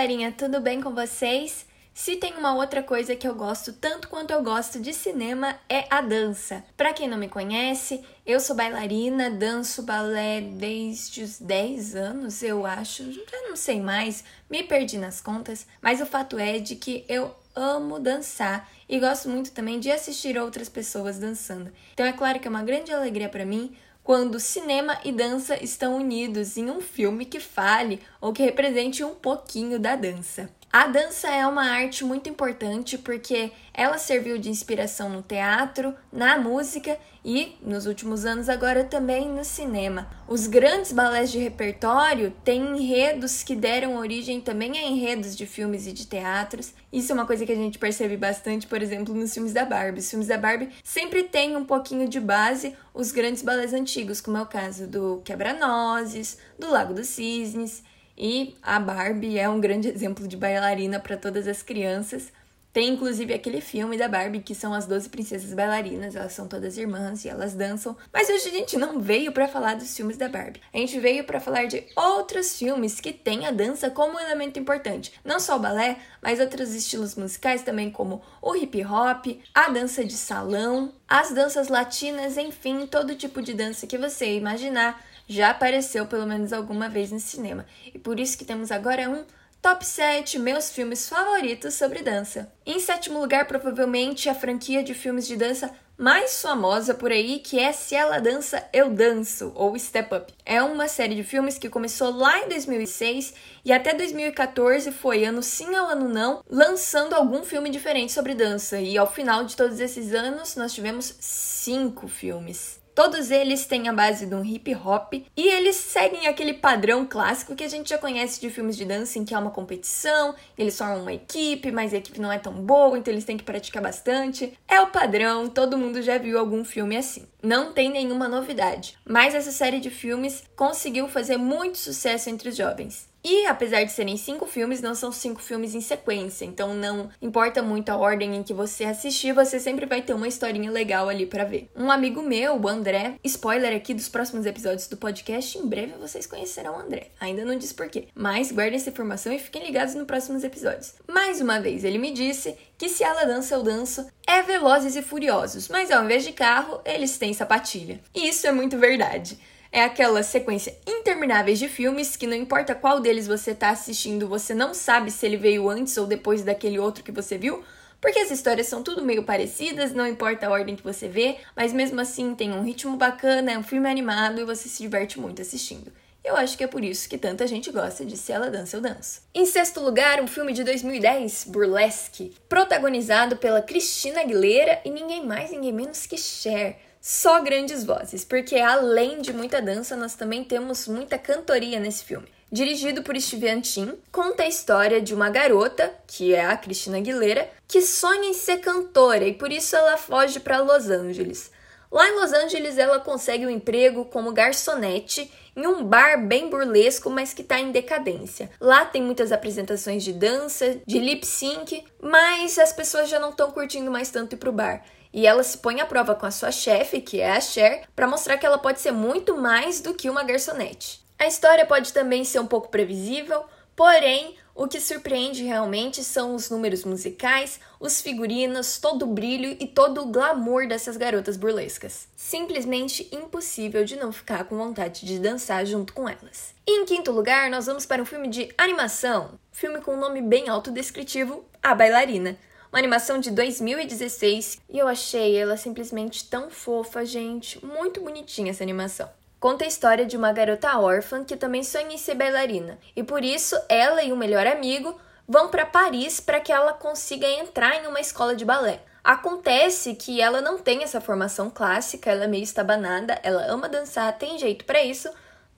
galerinha, tudo bem com vocês? Se tem uma outra coisa que eu gosto tanto quanto eu gosto de cinema é a dança. Para quem não me conhece, eu sou bailarina, danço balé desde os 10 anos, eu acho, já não sei mais, me perdi nas contas, mas o fato é de que eu amo dançar e gosto muito também de assistir outras pessoas dançando. Então é claro que é uma grande alegria para mim quando cinema e dança estão unidos em um filme que fale ou que represente um pouquinho da dança. A dança é uma arte muito importante porque ela serviu de inspiração no teatro, na música e, nos últimos anos, agora também no cinema. Os grandes balés de repertório têm enredos que deram origem também a enredos de filmes e de teatros. Isso é uma coisa que a gente percebe bastante, por exemplo, nos filmes da Barbie. Os filmes da Barbie sempre têm um pouquinho de base os grandes balés antigos, como é o caso do Quebra-Nozes, do Lago dos Cisnes. E a Barbie é um grande exemplo de bailarina para todas as crianças. Tem inclusive aquele filme da Barbie que são as 12 princesas bailarinas, elas são todas irmãs e elas dançam. Mas hoje a gente não veio para falar dos filmes da Barbie. A gente veio para falar de outros filmes que têm a dança como elemento importante. Não só o balé, mas outros estilos musicais também como o hip hop, a dança de salão, as danças latinas, enfim, todo tipo de dança que você imaginar já apareceu pelo menos alguma vez no cinema. E por isso que temos agora um Top 7 meus filmes favoritos sobre dança. Em sétimo lugar, provavelmente a franquia de filmes de dança mais famosa por aí, que é Se Ela Dança, Eu Danço, ou Step Up. É uma série de filmes que começou lá em 2006 e até 2014 foi ano sim ou ano não, lançando algum filme diferente sobre dança. E ao final de todos esses anos, nós tivemos cinco filmes. Todos eles têm a base de um hip hop e eles seguem aquele padrão clássico que a gente já conhece de filmes de dança em que há uma competição, eles formam uma equipe, mas a equipe não é tão boa, então eles têm que praticar bastante. É o padrão, todo mundo já viu algum filme assim. Não tem nenhuma novidade, mas essa série de filmes conseguiu fazer muito sucesso entre os jovens. E apesar de serem cinco filmes, não são cinco filmes em sequência, então não importa muito a ordem em que você assistir, você sempre vai ter uma historinha legal ali para ver. Um amigo meu, o André, spoiler aqui dos próximos episódios do podcast, em breve vocês conhecerão o André. Ainda não diz porquê, mas guardem essa informação e fiquem ligados nos próximos episódios. Mais uma vez, ele me disse que se ela dança, eu danço, é Velozes e Furiosos, mas ao invés de carro, eles têm sapatilha. E isso é muito verdade. É aquela sequência intermináveis de filmes que não importa qual deles você está assistindo, você não sabe se ele veio antes ou depois daquele outro que você viu, porque as histórias são tudo meio parecidas, não importa a ordem que você vê, mas mesmo assim tem um ritmo bacana, é um filme animado e você se diverte muito assistindo. Eu acho que é por isso que tanta gente gosta de Se Ela Dança, Eu Danço. Em sexto lugar, um filme de 2010, Burlesque, protagonizado pela Cristina Aguilera e ninguém mais, ninguém menos que Cher só grandes vozes, porque além de muita dança, nós também temos muita cantoria nesse filme. Dirigido por Steve Antin, conta a história de uma garota, que é a Cristina Aguilera, que sonha em ser cantora e por isso ela foge para Los Angeles. Lá em Los Angeles, ela consegue um emprego como garçonete em um bar bem burlesco, mas que está em decadência. Lá tem muitas apresentações de dança, de lip sync, mas as pessoas já não estão curtindo mais tanto ir pro bar. E ela se põe à prova com a sua chefe, que é a Cher, para mostrar que ela pode ser muito mais do que uma garçonete. A história pode também ser um pouco previsível, porém, o que surpreende realmente são os números musicais, os figurinos, todo o brilho e todo o glamour dessas garotas burlescas. Simplesmente impossível de não ficar com vontade de dançar junto com elas. E em quinto lugar, nós vamos para um filme de animação, filme com um nome bem autodescritivo, A Bailarina uma animação de 2016 e eu achei ela simplesmente tão fofa, gente, muito bonitinha essa animação. Conta a história de uma garota órfã que também sonha em ser bailarina e por isso ela e o melhor amigo vão para Paris para que ela consiga entrar em uma escola de balé. Acontece que ela não tem essa formação clássica, ela é meio estabanada, ela ama dançar, tem jeito para isso,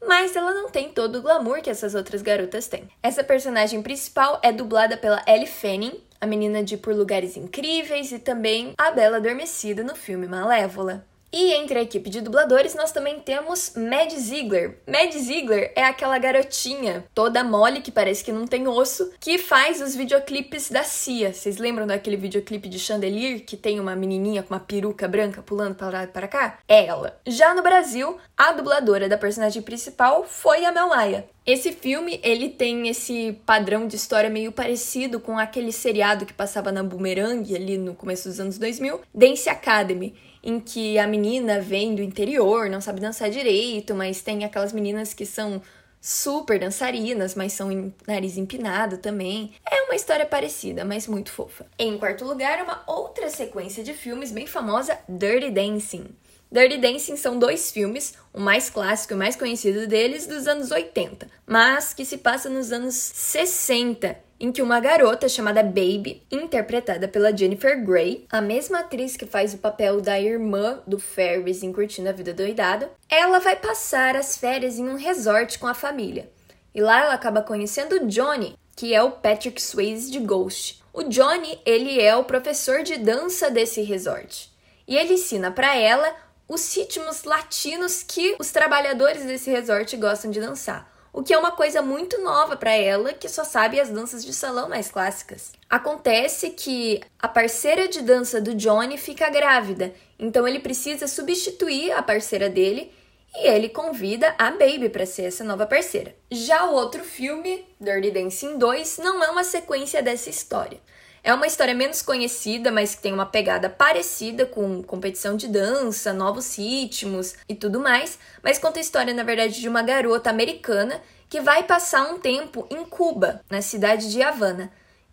mas ela não tem todo o glamour que essas outras garotas têm. Essa personagem principal é dublada pela Ellie Fanning, a menina de Por Lugares Incríveis e também a Bela Adormecida no filme Malévola. E entre a equipe de dubladores nós também temos Mad Ziegler. Mad Ziegler é aquela garotinha toda mole que parece que não tem osso, que faz os videoclipes da Cia. Vocês lembram daquele videoclipe de Chandelier que tem uma menininha com uma peruca branca pulando para lá e para cá? É ela. Já no Brasil, a dubladora da personagem principal foi a Mel Maia. Esse filme, ele tem esse padrão de história meio parecido com aquele seriado que passava na Boomerang ali no começo dos anos 2000, Dance Academy, em que a menina vem do interior, não sabe dançar direito, mas tem aquelas meninas que são super dançarinas, mas são em nariz empinado também. É uma história parecida, mas muito fofa. Em quarto lugar, uma outra sequência de filmes bem famosa, Dirty Dancing. Dirty Dancing são dois filmes, o mais clássico e mais conhecido deles dos anos 80, mas que se passa nos anos 60 em que uma garota chamada Baby, interpretada pela Jennifer Grey, a mesma atriz que faz o papel da irmã do Ferris em Curtindo a Vida Doidada, ela vai passar as férias em um resort com a família. E lá ela acaba conhecendo Johnny, que é o Patrick Swayze de Ghost. O Johnny, ele é o professor de dança desse resort. E ele ensina para ela os ritmos latinos que os trabalhadores desse resort gostam de dançar o que é uma coisa muito nova para ela, que só sabe as danças de salão mais clássicas. Acontece que a parceira de dança do Johnny fica grávida, então ele precisa substituir a parceira dele e ele convida a Baby para ser essa nova parceira. Já o outro filme, Dirty Dancing 2, não é uma sequência dessa história. É uma história menos conhecida, mas que tem uma pegada parecida com competição de dança, novos ritmos e tudo mais, mas conta a história, na verdade, de uma garota americana que vai passar um tempo em Cuba, na cidade de Havana.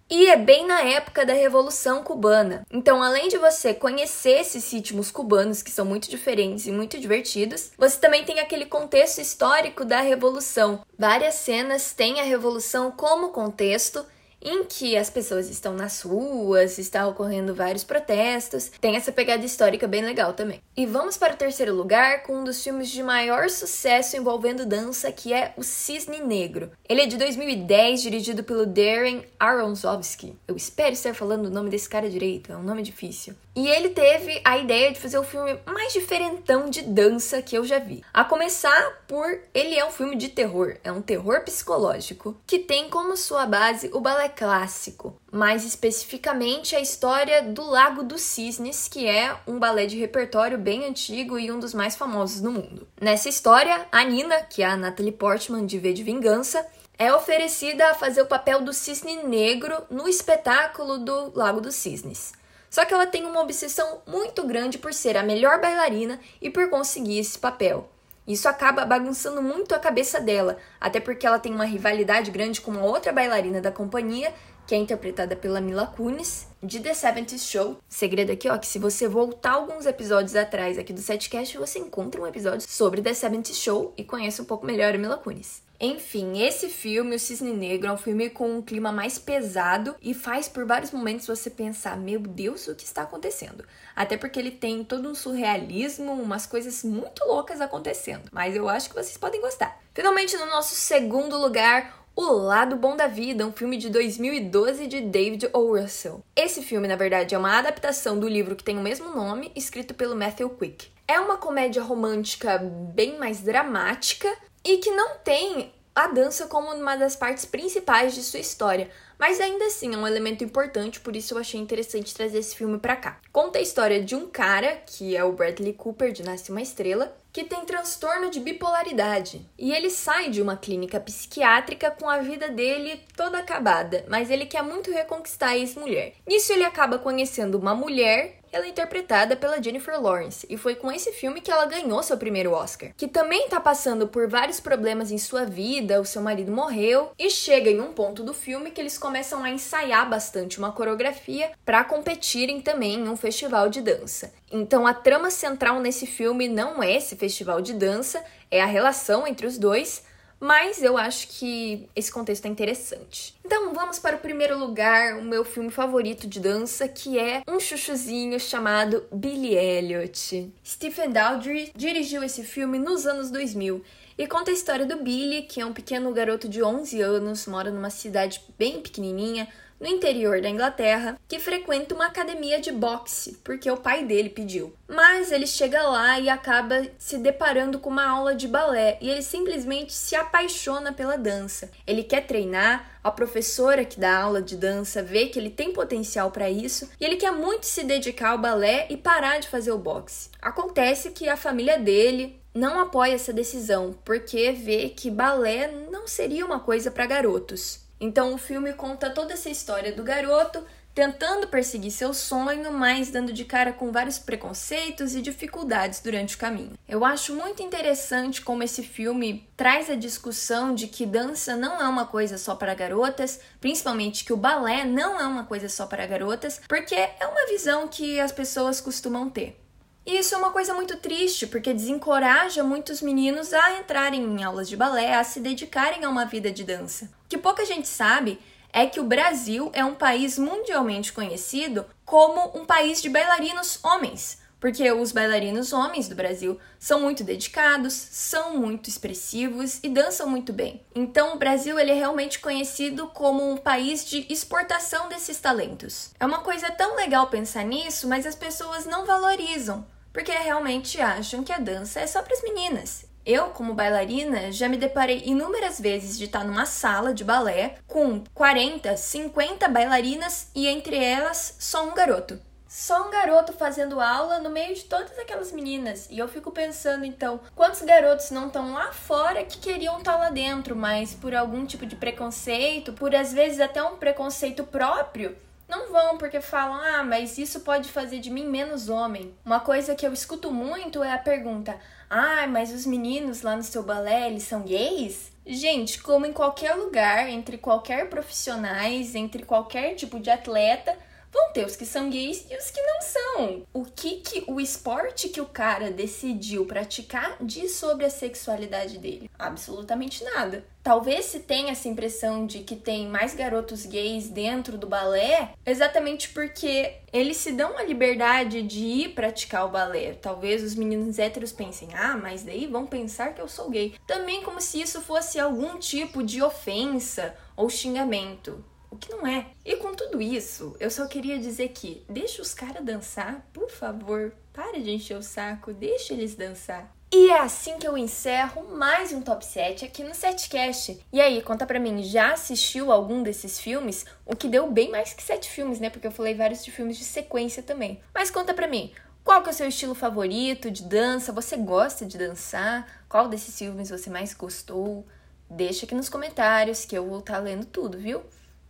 E é bem na época da Revolução Cubana. Então, além de você conhecer esses ritmos cubanos, que são muito diferentes e muito divertidos, você também tem aquele contexto histórico da Revolução. Várias cenas têm a Revolução como contexto em que as pessoas estão nas ruas, está ocorrendo vários protestos. Tem essa pegada histórica bem legal também. E vamos para o terceiro lugar com um dos filmes de maior sucesso envolvendo dança, que é O Cisne Negro. Ele é de 2010, dirigido pelo Darren Aronofsky. Eu espero estar falando o nome desse cara direito, é um nome difícil. E ele teve a ideia de fazer o filme mais diferentão de dança que eu já vi. A começar por ele é um filme de terror, é um terror psicológico que tem como sua base o balé clássico, mais especificamente a história do Lago dos Cisnes, que é um balé de repertório bem antigo e um dos mais famosos no mundo. Nessa história, a Nina, que é a Natalie Portman de V de Vingança, é oferecida a fazer o papel do cisne negro no espetáculo do Lago dos Cisnes. Só que ela tem uma obsessão muito grande por ser a melhor bailarina e por conseguir esse papel. Isso acaba bagunçando muito a cabeça dela, até porque ela tem uma rivalidade grande com uma outra bailarina da companhia, que é interpretada pela Mila Kunis, de The 70 Show. Segredo aqui, ó, que se você voltar alguns episódios atrás aqui do Setcast, você encontra um episódio sobre The 70 Show e conhece um pouco melhor a Mila Kunis. Enfim, esse filme, O Cisne Negro, é um filme com um clima mais pesado e faz por vários momentos você pensar: meu Deus, o que está acontecendo? Até porque ele tem todo um surrealismo, umas coisas muito loucas acontecendo. Mas eu acho que vocês podem gostar. Finalmente, no nosso segundo lugar, o Lado Bom da Vida, um filme de 2012 de David O. Russell. Esse filme, na verdade, é uma adaptação do livro que tem o mesmo nome, escrito pelo Matthew Quick. É uma comédia romântica bem mais dramática, e que não tem a dança como uma das partes principais de sua história, mas ainda assim é um elemento importante, por isso eu achei interessante trazer esse filme para cá. Conta a história de um cara, que é o Bradley Cooper de Nasce uma Estrela, que tem transtorno de bipolaridade. E ele sai de uma clínica psiquiátrica com a vida dele toda acabada, mas ele quer muito reconquistar a ex-mulher. Nisso ele acaba conhecendo uma mulher ela é interpretada pela Jennifer Lawrence e foi com esse filme que ela ganhou seu primeiro Oscar. Que também tá passando por vários problemas em sua vida, o seu marido morreu e chega em um ponto do filme que eles começam a ensaiar bastante uma coreografia para competirem também em um festival de dança. Então a trama central nesse filme não é esse festival de dança, é a relação entre os dois, mas eu acho que esse contexto é interessante. Então vamos para o primeiro lugar, o meu filme favorito de dança, que é um chuchuzinho chamado Billy Elliot. Stephen Daldry dirigiu esse filme nos anos 2000 e conta a história do Billy, que é um pequeno garoto de 11 anos, mora numa cidade bem pequenininha, no interior da Inglaterra, que frequenta uma academia de boxe, porque o pai dele pediu. Mas ele chega lá e acaba se deparando com uma aula de balé e ele simplesmente se apaixona pela dança. Ele quer treinar, a professora que dá aula de dança vê que ele tem potencial para isso e ele quer muito se dedicar ao balé e parar de fazer o boxe. Acontece que a família dele não apoia essa decisão, porque vê que balé não seria uma coisa para garotos. Então o filme conta toda essa história do garoto tentando perseguir seu sonho, mas dando de cara com vários preconceitos e dificuldades durante o caminho. Eu acho muito interessante como esse filme traz a discussão de que dança não é uma coisa só para garotas, principalmente que o balé não é uma coisa só para garotas, porque é uma visão que as pessoas costumam ter. E isso é uma coisa muito triste, porque desencoraja muitos meninos a entrarem em aulas de balé, a se dedicarem a uma vida de dança. Que pouca gente sabe é que o Brasil é um país mundialmente conhecido como um país de bailarinos homens, porque os bailarinos homens do Brasil são muito dedicados, são muito expressivos e dançam muito bem. Então, o Brasil ele é realmente conhecido como um país de exportação desses talentos. É uma coisa tão legal pensar nisso, mas as pessoas não valorizam, porque realmente acham que a dança é só para as meninas eu, como bailarina, já me deparei inúmeras vezes de estar numa sala de balé com 40, 50 bailarinas e entre elas só um garoto. Só um garoto fazendo aula no meio de todas aquelas meninas. E eu fico pensando então, quantos garotos não estão lá fora que queriam estar lá dentro, mas por algum tipo de preconceito, por às vezes até um preconceito próprio, não vão porque falam: "Ah, mas isso pode fazer de mim menos homem". Uma coisa que eu escuto muito é a pergunta: ah, mas os meninos lá no seu balé, eles são gays? Gente, como em qualquer lugar, entre qualquer profissionais, entre qualquer tipo de atleta, vão ter os que são gays e os que não são. O que que o esporte que o cara decidiu praticar diz sobre a sexualidade dele? Absolutamente nada. Talvez se tenha essa impressão de que tem mais garotos gays dentro do balé, exatamente porque eles se dão a liberdade de ir praticar o balé. Talvez os meninos héteros pensem, ah, mas daí vão pensar que eu sou gay. Também como se isso fosse algum tipo de ofensa ou xingamento o que não é. E com tudo isso, eu só queria dizer que deixa os caras dançar, por favor. Para de encher o saco, deixa eles dançar. E é assim que eu encerro mais um Top 7 aqui no Setcast. E aí, conta pra mim, já assistiu algum desses filmes? O que deu bem mais que sete filmes, né? Porque eu falei vários de filmes de sequência também. Mas conta pra mim, qual que é o seu estilo favorito de dança? Você gosta de dançar? Qual desses filmes você mais gostou? Deixa aqui nos comentários que eu vou estar tá lendo tudo, viu?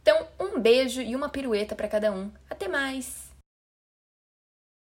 Então, um beijo e uma pirueta para cada um. Até mais!